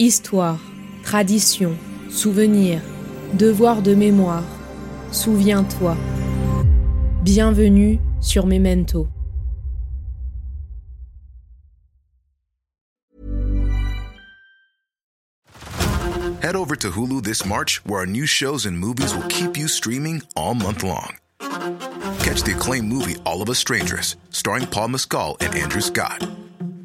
Histoire, tradition, souvenir, devoir de mémoire. Souviens-toi. Bienvenue sur Memento. Head over to Hulu this March, where our new shows and movies will keep you streaming all month long. Catch the acclaimed movie All of Us Strangers, starring Paul Mescal and Andrew Scott.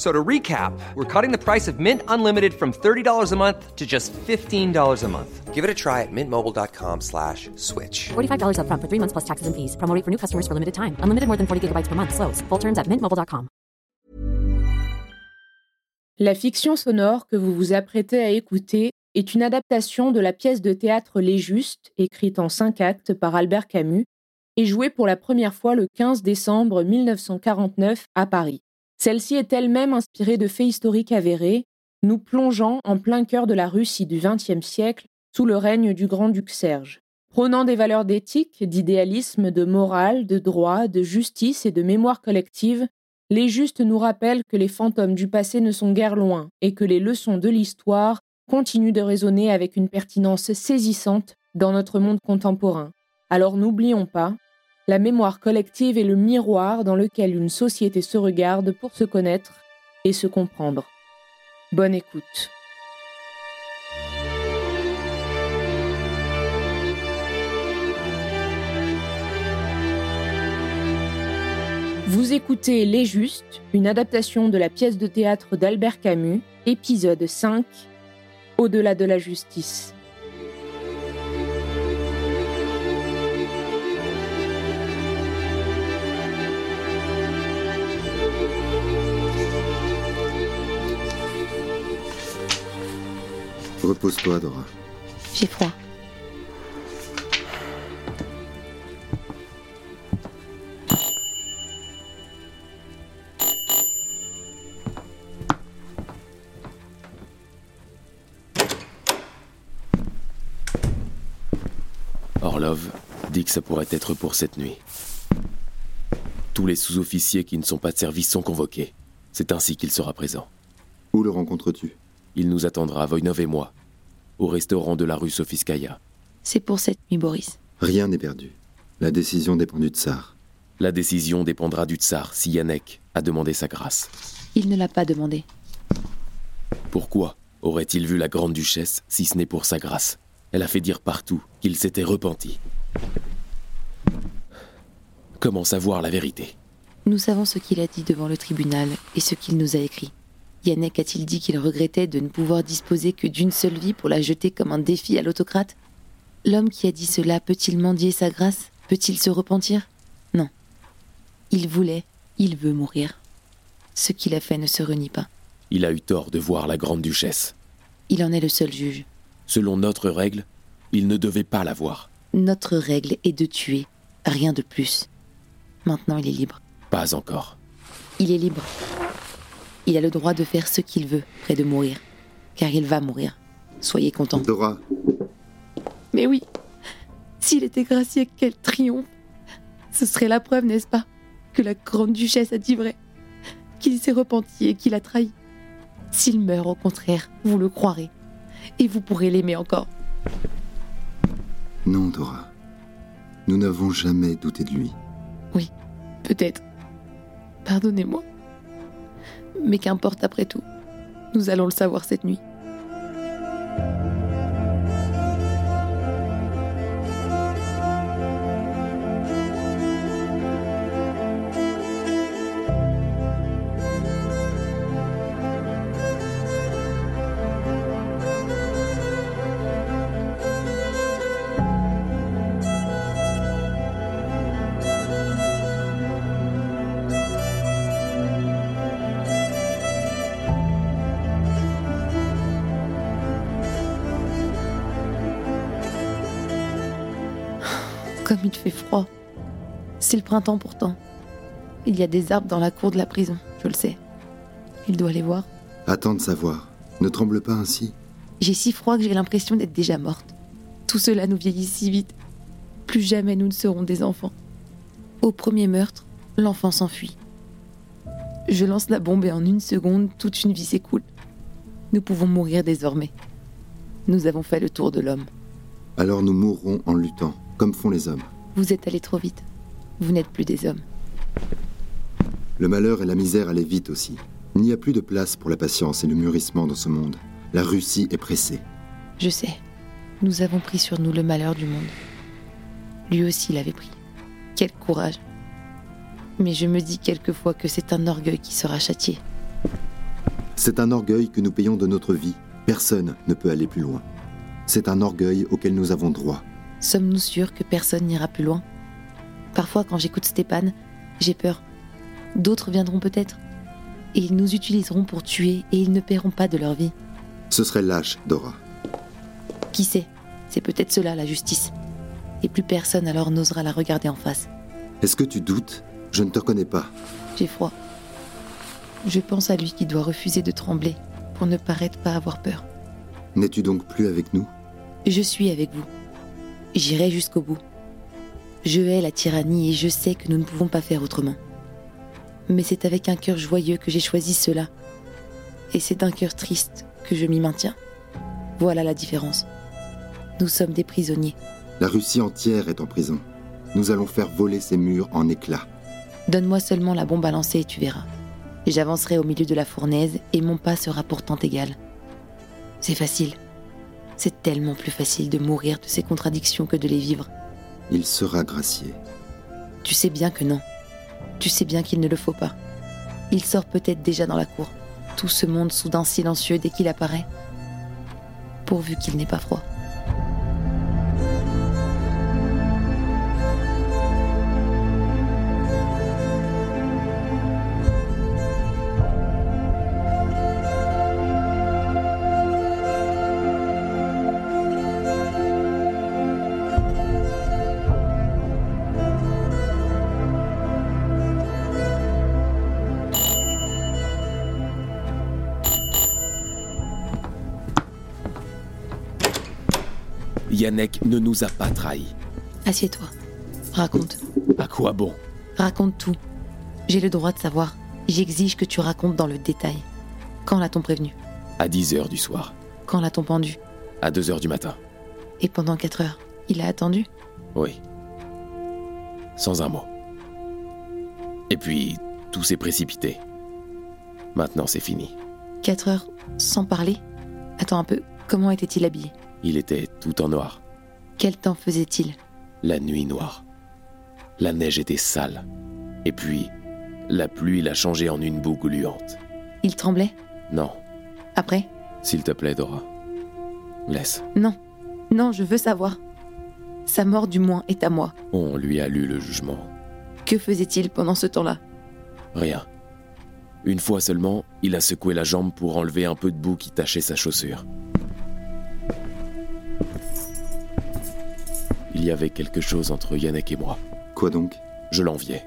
So to recap, we're cutting the price of Mint Unlimited from $30 a month to just $15 a month. Give it a try at mintmobile.com slash switch. $45 upfront for three months plus taxes and fees. Promo for new customers for limited time. Unlimited more than 40 gigabytes per month. Slows. Full terms at mintmobile.com. La fiction sonore que vous vous apprêtez à écouter est une adaptation de la pièce de théâtre Les Justes, écrite en cinq actes par Albert Camus, et jouée pour la première fois le 15 décembre 1949 à Paris. Celle-ci est elle-même inspirée de faits historiques avérés, nous plongeant en plein cœur de la Russie du XXe siècle sous le règne du grand-duc Serge. Prônant des valeurs d'éthique, d'idéalisme, de morale, de droit, de justice et de mémoire collective, les justes nous rappellent que les fantômes du passé ne sont guère loin et que les leçons de l'histoire continuent de résonner avec une pertinence saisissante dans notre monde contemporain. Alors n'oublions pas, la mémoire collective est le miroir dans lequel une société se regarde pour se connaître et se comprendre. Bonne écoute. Vous écoutez Les Justes, une adaptation de la pièce de théâtre d'Albert Camus, épisode 5, Au-delà de la justice. Repose-toi, Dora. J'ai froid. Orlov dit que ça pourrait être pour cette nuit. Tous les sous-officiers qui ne sont pas de service sont convoqués. C'est ainsi qu'il sera présent. Où le rencontres-tu? Il nous attendra, Voinov et moi, au restaurant de la rue Sofiskaya. C'est pour cette nuit, Boris. Rien n'est perdu. La décision dépend du tsar. La décision dépendra du tsar si Yannick a demandé sa grâce. Il ne l'a pas demandé. Pourquoi aurait-il vu la grande duchesse si ce n'est pour sa grâce? Elle a fait dire partout qu'il s'était repenti. Comment savoir la vérité? Nous savons ce qu'il a dit devant le tribunal et ce qu'il nous a écrit. Yannick a-t-il dit qu'il regrettait de ne pouvoir disposer que d'une seule vie pour la jeter comme un défi à l'autocrate? L'homme qui a dit cela peut-il mendier sa grâce? Peut-il se repentir? Non. Il voulait, il veut mourir. Ce qu'il a fait ne se renie pas. Il a eu tort de voir la grande duchesse. Il en est le seul juge. Selon notre règle, il ne devait pas la voir. Notre règle est de tuer, rien de plus. Maintenant, il est libre. Pas encore. Il est libre. Il a le droit de faire ce qu'il veut, près de mourir. Car il va mourir. Soyez contents. Dora, Mais oui, s'il était gracié, quel triomphe Ce serait la preuve, n'est-ce pas Que la grande duchesse a dit vrai. Qu'il s'est repenti et qu'il a trahi. S'il meurt, au contraire, vous le croirez. Et vous pourrez l'aimer encore. non, Dora. Nous n'avons jamais douté de lui. Oui, peut-être. Pardonnez-moi. Mais qu'importe après tout. Nous allons le savoir cette nuit. Comme il fait froid. C'est le printemps pourtant. Il y a des arbres dans la cour de la prison, je le sais. Il doit les voir. Attends de savoir. Ne tremble pas ainsi. J'ai si froid que j'ai l'impression d'être déjà morte. Tout cela nous vieillit si vite. Plus jamais nous ne serons des enfants. Au premier meurtre, l'enfant s'enfuit. Je lance la bombe et en une seconde, toute une vie s'écoule. Nous pouvons mourir désormais. Nous avons fait le tour de l'homme. Alors nous mourrons en luttant, comme font les hommes. Vous êtes allés trop vite. Vous n'êtes plus des hommes. Le malheur et la misère allaient vite aussi. Il n'y a plus de place pour la patience et le mûrissement dans ce monde. La Russie est pressée. Je sais. Nous avons pris sur nous le malheur du monde. Lui aussi l'avait pris. Quel courage. Mais je me dis quelquefois que c'est un orgueil qui sera châtié. C'est un orgueil que nous payons de notre vie. Personne ne peut aller plus loin. C'est un orgueil auquel nous avons droit. Sommes-nous sûrs que personne n'ira plus loin? Parfois, quand j'écoute Stéphane, j'ai peur. D'autres viendront peut-être. Et ils nous utiliseront pour tuer et ils ne paieront pas de leur vie. Ce serait lâche, Dora. Qui sait? C'est peut-être cela la justice. Et plus personne alors n'osera la regarder en face. Est-ce que tu doutes? Je ne te reconnais pas. J'ai froid. Je pense à lui qui doit refuser de trembler pour ne paraître pas avoir peur. N'es-tu donc plus avec nous? Je suis avec vous. J'irai jusqu'au bout. Je hais la tyrannie et je sais que nous ne pouvons pas faire autrement. Mais c'est avec un cœur joyeux que j'ai choisi cela. Et c'est d'un cœur triste que je m'y maintiens. Voilà la différence. Nous sommes des prisonniers. La Russie entière est en prison. Nous allons faire voler ces murs en éclats. Donne-moi seulement la bombe à lancer et tu verras. J'avancerai au milieu de la fournaise et mon pas sera pourtant égal. C'est facile. C'est tellement plus facile de mourir de ces contradictions que de les vivre. Il sera gracié. Tu sais bien que non. Tu sais bien qu'il ne le faut pas. Il sort peut-être déjà dans la cour. Tout ce monde soudain silencieux dès qu'il apparaît. Pourvu qu'il n'ait pas froid. Yannick ne nous a pas trahis. Assieds-toi. Raconte. À quoi bon? Raconte tout. J'ai le droit de savoir. J'exige que tu racontes dans le détail. Quand l'a-t-on prévenu? À 10 heures du soir. Quand l'a-t-on pendu? À 2 heures du matin. Et pendant 4 heures, il a attendu? Oui. Sans un mot. Et puis, tout s'est précipité. Maintenant, c'est fini. 4 heures sans parler? Attends un peu, comment était-il habillé? Il était tout en noir. Quel temps faisait-il? La nuit noire. La neige était sale. Et puis, la pluie l'a changé en une boue gluante. Il tremblait? Non, Après? S'il te plaît, Dora. Laisse. Non. Non, je veux savoir. Sa mort, du moins, est à moi. On lui a lu le jugement. Que faisait-il pendant ce temps-là? Rien. Une fois seulement, il a secoué la jambe pour enlever un peu de boue qui tachait sa chaussure. Il y avait quelque chose entre Yannick et moi. Quoi donc? Je l'enviais.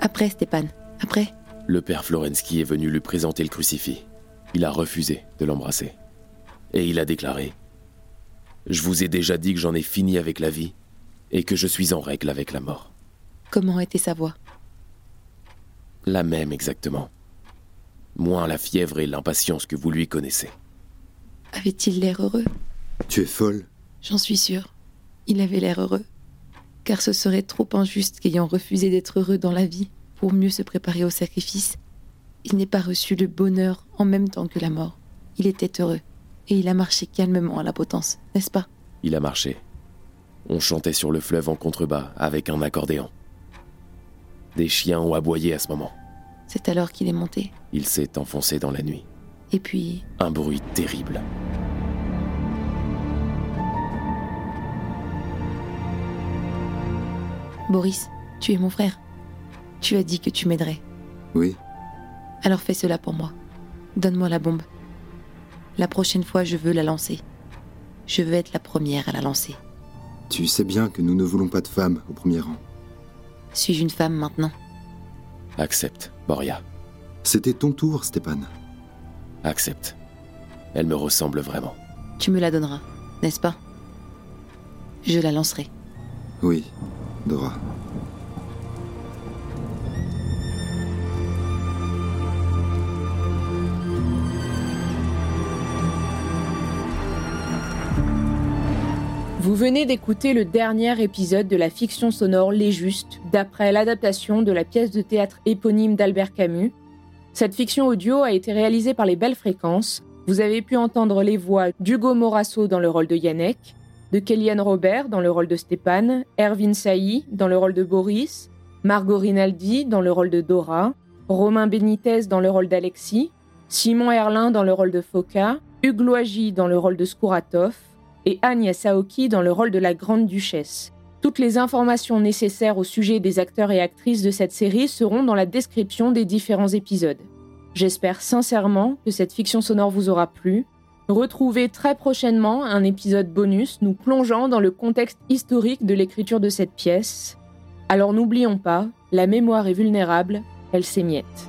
Après, Stéphane. Après Le père Florensky est venu lui présenter le crucifix. Il a refusé de l'embrasser. Et il a déclaré Je vous ai déjà dit que j'en ai fini avec la vie et que je suis en règle avec la mort. Comment était sa voix? La même exactement. Moins la fièvre et l'impatience que vous lui connaissez. Avait-il l'air heureux? Tu es folle? J'en suis sûre. Il avait l'air heureux. Car ce serait trop injuste qu'ayant refusé d'être heureux dans la vie pour mieux se préparer au sacrifice, il n'ait pas reçu le bonheur en même temps que la mort. Il était heureux. Et il a marché calmement à la potence, n'est-ce pas? Il a marché. On chantait sur le fleuve en contrebas avec un accordéon. Des chiens ont aboyé à ce moment. C'est alors qu'il est monté. Il s'est enfoncé dans la nuit. Et puis, Un bruit terrible. Boris, tu es mon frère. Tu as dit que tu m'aiderais. Oui. Alors fais cela pour moi. Donne-moi la bombe. La prochaine fois, je veux la lancer. Je veux être la première à la lancer. Tu sais bien que nous ne voulons pas de femmes au premier rang. Suis-je une femme maintenant? Accepte, Boria. C'était ton tour, Stéphane. Accepte. Elle me ressemble vraiment. Tu me la donneras, n'est-ce pas? Je la lancerai. Oui, Dora. Vous venez d'écouter le dernier épisode de la fiction sonore Les Justes, d'après l'adaptation de la pièce de théâtre éponyme d'Albert Camus. Cette fiction audio a été réalisée par les Belles Fréquences. Vous avez pu entendre les voix d'Hugo Morasso dans le rôle de Yannick, de Kellyanne Robert dans le rôle de Stéphane, Erwin Sailly dans le rôle de Boris, Margot Rinaldi dans le rôle de Dora, Romain Benitez dans le rôle d'Alexis, Simon Erlin dans le rôle de Foka, Hugues Loagi dans le rôle de Skouratov, et Agnès Aoki dans le rôle de la Grande Duchesse. Toutes les informations nécessaires au sujet des acteurs et actrices de cette série seront dans la description des différents épisodes. J'espère sincèrement que cette fiction sonore vous aura plu. Retrouvez très prochainement un épisode bonus nous plongeant dans le contexte historique de l'écriture de cette pièce. Alors n'oublions pas, la mémoire est vulnérable, elle s'émiette.